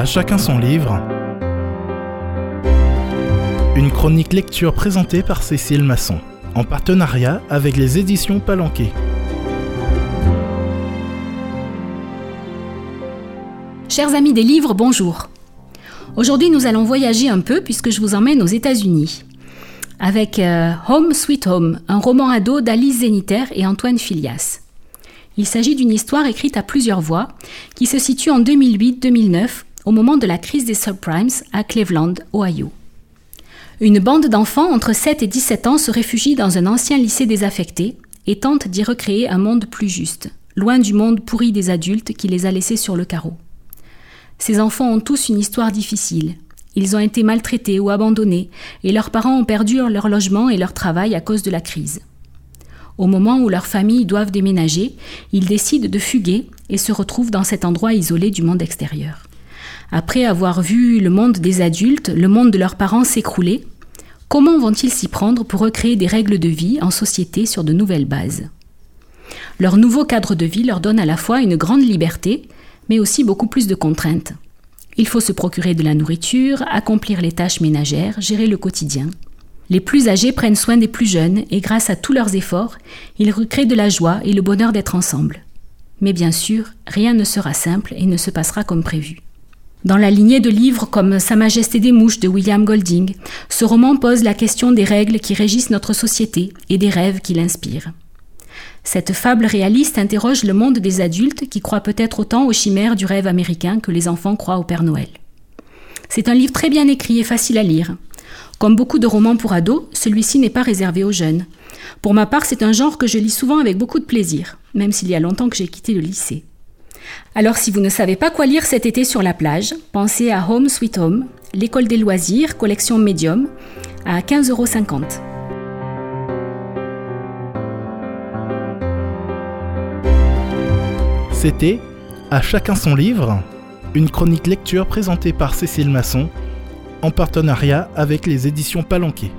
À chacun son livre. Une chronique lecture présentée par Cécile Masson, en partenariat avec les éditions Palanquet. Chers amis des livres, bonjour. Aujourd'hui, nous allons voyager un peu puisque je vous emmène aux États-Unis. Avec euh, Home Sweet Home, un roman ado d'Alice Zéniter et Antoine Filias. Il s'agit d'une histoire écrite à plusieurs voix qui se situe en 2008-2009 au moment de la crise des subprimes à Cleveland, Ohio. Une bande d'enfants entre 7 et 17 ans se réfugie dans un ancien lycée désaffecté et tente d'y recréer un monde plus juste, loin du monde pourri des adultes qui les a laissés sur le carreau. Ces enfants ont tous une histoire difficile. Ils ont été maltraités ou abandonnés et leurs parents ont perdu leur logement et leur travail à cause de la crise. Au moment où leurs familles doivent déménager, ils décident de fuguer et se retrouvent dans cet endroit isolé du monde extérieur. Après avoir vu le monde des adultes, le monde de leurs parents s'écrouler, comment vont-ils s'y prendre pour recréer des règles de vie en société sur de nouvelles bases? Leur nouveau cadre de vie leur donne à la fois une grande liberté, mais aussi beaucoup plus de contraintes. Il faut se procurer de la nourriture, accomplir les tâches ménagères, gérer le quotidien. Les plus âgés prennent soin des plus jeunes et grâce à tous leurs efforts, ils recréent de la joie et le bonheur d'être ensemble. Mais bien sûr, rien ne sera simple et ne se passera comme prévu. Dans la lignée de livres comme Sa Majesté des Mouches de William Golding, ce roman pose la question des règles qui régissent notre société et des rêves qui l'inspirent. Cette fable réaliste interroge le monde des adultes qui croient peut-être autant aux chimères du rêve américain que les enfants croient au Père Noël. C'est un livre très bien écrit et facile à lire. Comme beaucoup de romans pour ados, celui-ci n'est pas réservé aux jeunes. Pour ma part, c'est un genre que je lis souvent avec beaucoup de plaisir, même s'il y a longtemps que j'ai quitté le lycée. Alors si vous ne savez pas quoi lire cet été sur la plage, pensez à Home Sweet Home, l'école des loisirs, collection médium, à 15,50 euros. C'était À chacun son livre, une chronique lecture présentée par Cécile Masson en partenariat avec les éditions Palanquet.